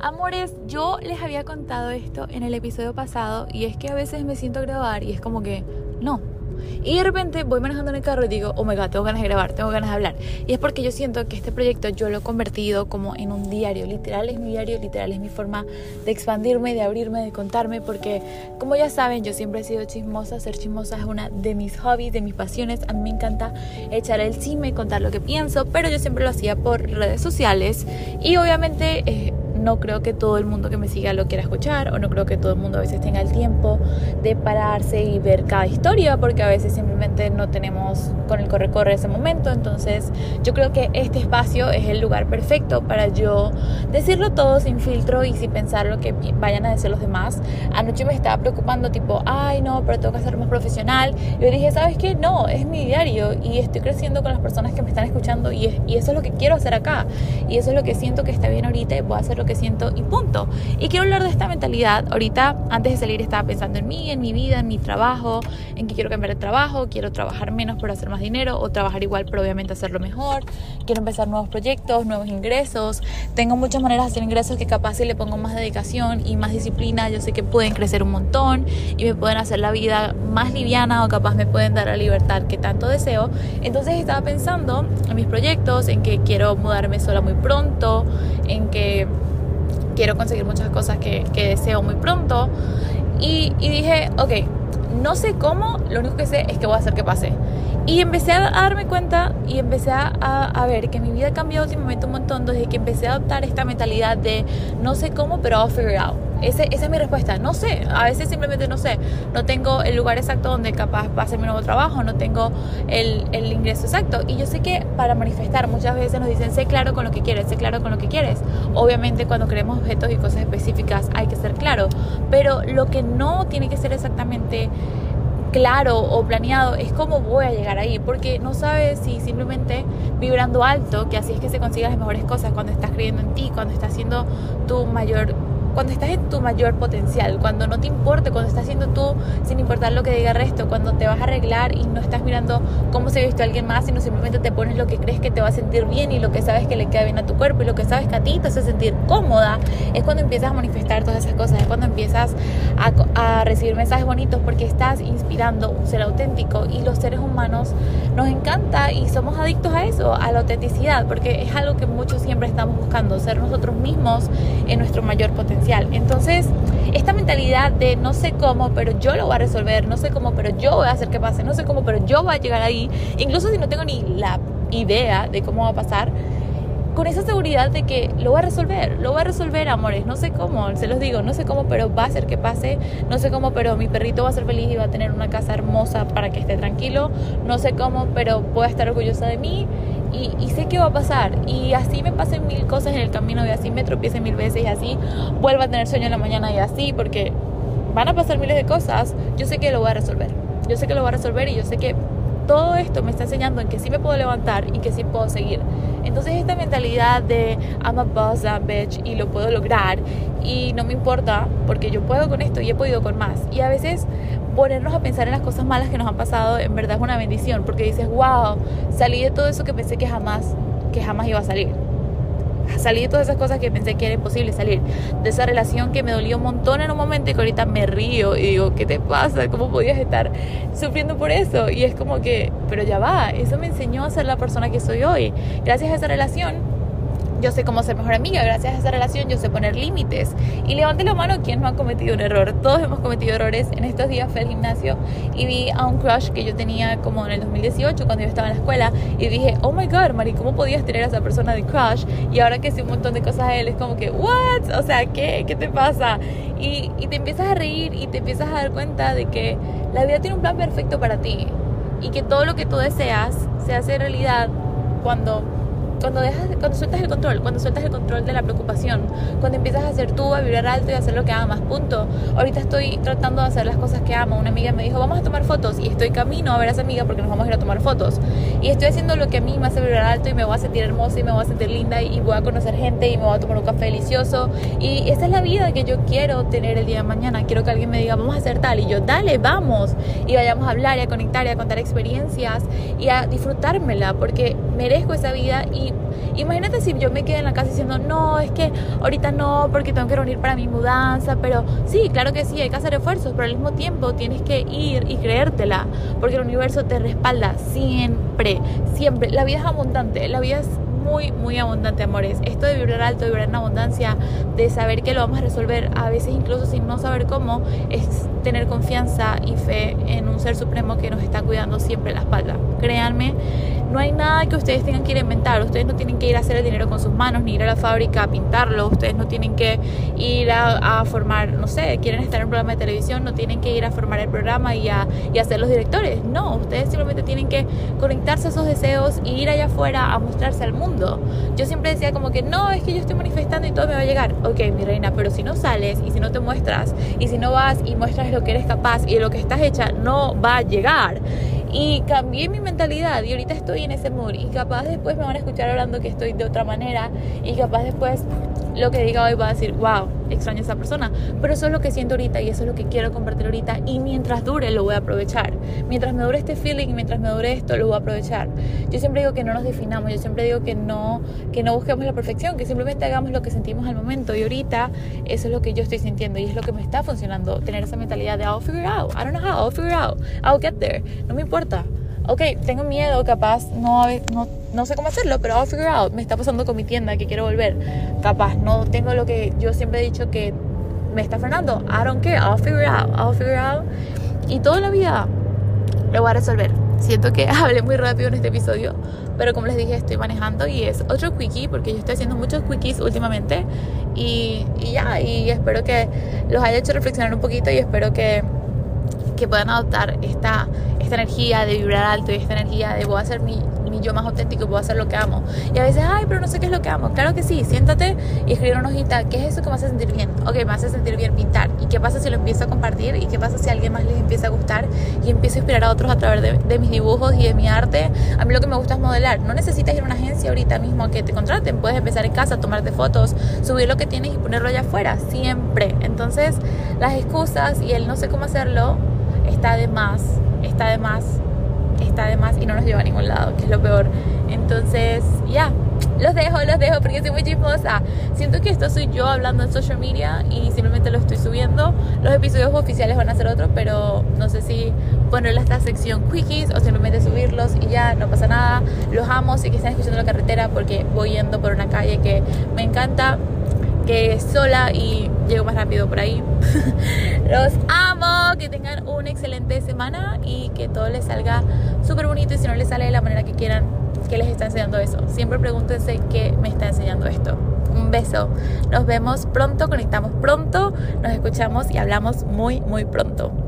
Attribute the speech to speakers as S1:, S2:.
S1: Amores, yo les había contado esto en el episodio pasado y es que a veces me siento a grabar y es como que no. Y de repente voy manejando en el carro y digo, oh my god, tengo ganas de grabar, tengo ganas de hablar. Y es porque yo siento que este proyecto yo lo he convertido como en un diario. Literal es mi diario, literal es mi forma de expandirme, de abrirme, de contarme. Porque, como ya saben, yo siempre he sido chismosa. Ser chismosa es una de mis hobbies, de mis pasiones. A mí me encanta echar el cime, contar lo que pienso. Pero yo siempre lo hacía por redes sociales. Y obviamente. Eh, no creo que todo el mundo que me siga lo quiera escuchar o no creo que todo el mundo a veces tenga el tiempo de pararse y ver cada historia porque a veces simplemente no tenemos con el corre-corre ese momento. Entonces yo creo que este espacio es el lugar perfecto para yo decirlo todo sin filtro y sin pensar lo que vayan a decir los demás. Anoche me estaba preocupando tipo, ay no, pero tengo que ser más profesional. Yo dije, ¿sabes qué? No, es mi diario y estoy creciendo con las personas que me están escuchando y, y eso es lo que quiero hacer acá. Y eso es lo que siento que está bien ahorita y a hacer lo que siento y punto. Y quiero hablar de esta mentalidad. Ahorita, antes de salir, estaba pensando en mí, en mi vida, en mi trabajo, en que quiero cambiar de trabajo, quiero trabajar menos pero hacer más dinero o trabajar igual pero obviamente hacerlo mejor. Quiero empezar nuevos proyectos, nuevos ingresos. Tengo muchas maneras de hacer ingresos que capaz si le pongo más dedicación y más disciplina, yo sé que pueden crecer un montón y me pueden hacer la vida más liviana o capaz me pueden dar la libertad que tanto deseo. Entonces estaba pensando en mis proyectos, en que quiero mudarme sola muy pronto, en que quiero conseguir muchas cosas que, deseo muy pronto. Y, dije, ok, no sé cómo, lo único que sé es que voy a hacer que pase. Y empecé a darme cuenta y empecé a, a, ver que mi vida cambió últimamente un montón desde que empecé a adoptar esta mentalidad de no sé cómo, pero I'll figure it out. Ese, esa es mi respuesta. No sé, a veces simplemente no sé. No tengo el lugar exacto donde capaz va a ser mi nuevo trabajo, no tengo el, el, ingreso exacto. Y yo sé que para manifestar muchas veces nos dicen, sé claro con lo que quieres, sé claro con lo que quieres. Obviamente cuando queremos objetos y cosas específicas hay que ser claro, pero lo que no tiene que ser exactamente claro o planeado es cómo voy a llegar ahí, porque no sabes si simplemente vibrando alto, que así es que se consigan las mejores cosas cuando estás creyendo en ti, cuando estás haciendo tu mayor cuando estás en tu mayor potencial, cuando no te importa, cuando estás haciendo tú sin importar lo que diga el resto, cuando te vas a arreglar y no estás mirando cómo se visto alguien más, sino simplemente te pones lo que crees que te va a sentir bien y lo que sabes que le queda bien a tu cuerpo y lo que sabes que a ti te hace sentir cómoda, es cuando empiezas a manifestar todas esas cosas, es cuando empiezas a, a recibir mensajes bonitos porque estás inspirando un ser auténtico y los seres humanos nos encanta y somos adictos a eso, a la autenticidad, porque es algo que muchos siempre estamos buscando, ser nosotros mismos en nuestro mayor potencial. Entonces, esta mentalidad de no sé cómo, pero yo lo voy a resolver, no sé cómo, pero yo voy a hacer que pase, no sé cómo, pero yo voy a llegar ahí, incluso si no tengo ni la idea de cómo va a pasar, con esa seguridad de que lo voy a resolver, lo voy a resolver, amores, no sé cómo, se los digo, no sé cómo, pero va a hacer que pase, no sé cómo, pero mi perrito va a ser feliz y va a tener una casa hermosa para que esté tranquilo, no sé cómo, pero a estar orgullosa de mí y, sé que va a pasar. Y así me pasen mil cosas en el camino y así me tropiece mil veces y así vuelva a tener sueño en la mañana y así, porque van a pasar miles de cosas. Yo sé que lo voy a resolver. Yo sé que lo voy a resolver y yo sé que todo esto me está enseñando en que sí me puedo levantar y que sí puedo seguir. Entonces esta mentalidad de I'm a boss, a bitch y lo puedo lograr y no me importa porque yo puedo con esto y he podido con más. Y a veces ponernos a pensar en las cosas malas que nos han pasado en verdad es una bendición porque dices, wow, salí de todo eso que pensé que jamás, que jamás iba a salir salí de todas esas cosas que pensé que era imposible salir. De esa relación que me dolió un montón en un momento y que ahorita me río y digo, ¿qué te pasa? ¿Cómo podías estar sufriendo por eso? Y es como que, pero ya va, eso me enseñó a ser la persona que soy hoy. Gracias a esa relación yo sé cómo ser mejor amiga, gracias a esa relación yo sé poner límites. Y levante la mano quien no ha cometido un error. Todos hemos cometido errores. En estos días fui al gimnasio y vi a un crush que yo tenía como en el 2018 cuando yo estaba en la escuela y dije, oh my god, Mari, ¿cómo podías tener a esa persona de crush? Y ahora que sé un montón de cosas de él, es como que, what? O sea, ¿qué? ¿Qué te pasa? Y, y te empiezas a reír y te empiezas a dar cuenta de que la vida tiene un plan perfecto para ti y que todo lo que tú deseas se hace realidad cuando cuando, dejas, cuando sueltas el control, cuando sueltas el control de la preocupación, cuando empiezas a hacer tú, a vibrar alto y a hacer lo que amas, punto. Ahorita estoy tratando de hacer las cosas que amo. Una amiga me dijo, vamos a tomar fotos y estoy camino a ver a esa amiga porque nos vamos a ir a tomar fotos. Y estoy haciendo lo que a mí me hace vibrar alto y me voy a sentir hermosa y me voy a sentir linda y voy a conocer gente y me voy a tomar un café delicioso. Y esa es la vida que yo quiero tener el día de mañana. Quiero que alguien me diga, vamos a hacer tal. Y yo, dale, vamos. Y vayamos a hablar y a conectar y a contar experiencias y a disfrutármela porque merezco esa vida y Imagínate si yo me quedé en la casa diciendo, no, es que ahorita no, porque tengo que reunir para mi mudanza, pero sí, claro que sí, hay que hacer esfuerzos, pero al mismo tiempo tienes que ir y creértela, porque el universo te respalda siempre, siempre. La vida es abundante, la vida es muy, muy abundante, amores. Esto de vibrar alto, de vibrar en abundancia, de saber que lo vamos a resolver, a veces incluso sin no saber cómo, es tener confianza y fe en un ser supremo que nos está cuidando siempre la espalda. Créanme, no hay nada que ustedes tengan que ir a inventar. Ustedes no tienen que ir a hacer el dinero con sus manos, ni ir a la fábrica a pintarlo. Ustedes no tienen que ir a, formar, no sé, quieren estar en un programa de televisión, no tienen que ir a formar el programa y a, y a ser los directores. No, ustedes simplemente tienen que conectarse a esos deseos y ir allá afuera a mostrarse al mundo. Yo siempre decía como que no, es que yo estoy manifestando y todo me va a llegar. Ok, mi reina, pero si no sales y si no te muestras y si no vas y muestras lo que eres capaz y lo que estás hecha, no va a llegar. Y cambié mi mentalidad y ahorita estoy en ese mood y capaz después me van a escuchar hablando que estoy de otra manera y capaz después lo que diga hoy va a decir, wow, extraño a esa persona. Pero eso es lo que siento ahorita y eso es lo que quiero compartir ahorita y mientras dure lo voy a aprovechar. Mientras me dure este feeling mientras me dure esto lo voy a aprovechar. Yo siempre digo que no nos definamos, yo siempre digo que no, que no busquemos la perfección, que simplemente hagamos lo que sentimos al momento y ahorita eso es lo que yo estoy sintiendo y es lo que me está funcionando, tener esa mentalidad de I'll figure out, I don't know how, I'll figure out, I'll get there, no me importa ok, tengo miedo, capaz no, no, no sé cómo hacerlo, pero I'll figure out. Me está pasando con mi tienda que quiero volver. Capaz no tengo lo que yo siempre he dicho que me está frenando. I don't care, I'll figure out, I'll figure out. Y toda la vida lo voy a resolver. Siento que hablé muy rápido en este episodio, pero como les dije, estoy manejando y es otro quickie porque yo estoy haciendo muchos quickies últimamente y, y ya, y espero que los haya hecho reflexionar un poquito y espero que que puedan adoptar esta, esta energía de vibrar alto y esta energía de voy a ser mi, mi yo más auténtico, a hacer lo que amo. Y a veces, ay, pero no sé qué es lo que amo. Claro que sí, siéntate y escribe una hojita, ¿qué es eso que me hace sentir bien? Ok, me hace sentir bien pintar. ¿Y qué pasa si lo empiezo a compartir? ¿Y qué pasa si a alguien más les empieza a gustar y empiezo a inspirar a otros a través de, de mis dibujos y de mi arte? A mí lo que me gusta es modelar. No necesitas ir a una agencia ahorita mismo a que te contraten. Puedes empezar en casa, tomarte fotos, subir lo que tienes y ponerlo allá afuera, siempre. Entonces, las excusas y el no sé cómo hacerlo está de más, está de más, está de más y no nos lleva a ningún lado, que es lo peor. Entonces, ya, los dejo, los dejo porque soy muy chismosa. Siento que esto soy yo hablando en social media y simplemente lo estoy subiendo. Los episodios oficiales van a ser otros, pero no sé si ponerle esta sección quickies o simplemente subirlos y ya, no pasa nada. Los amo, sé que están escuchando la carretera porque voy yendo por una calle que me encanta que sola y llego más rápido por ahí. Los amo, que tengan una excelente semana y que todo les salga súper bonito y si no les sale de la manera que quieran, que les está enseñando eso. Siempre pregúntense qué me está enseñando esto. Un beso. Nos vemos pronto, conectamos pronto, nos escuchamos y hablamos muy, muy pronto.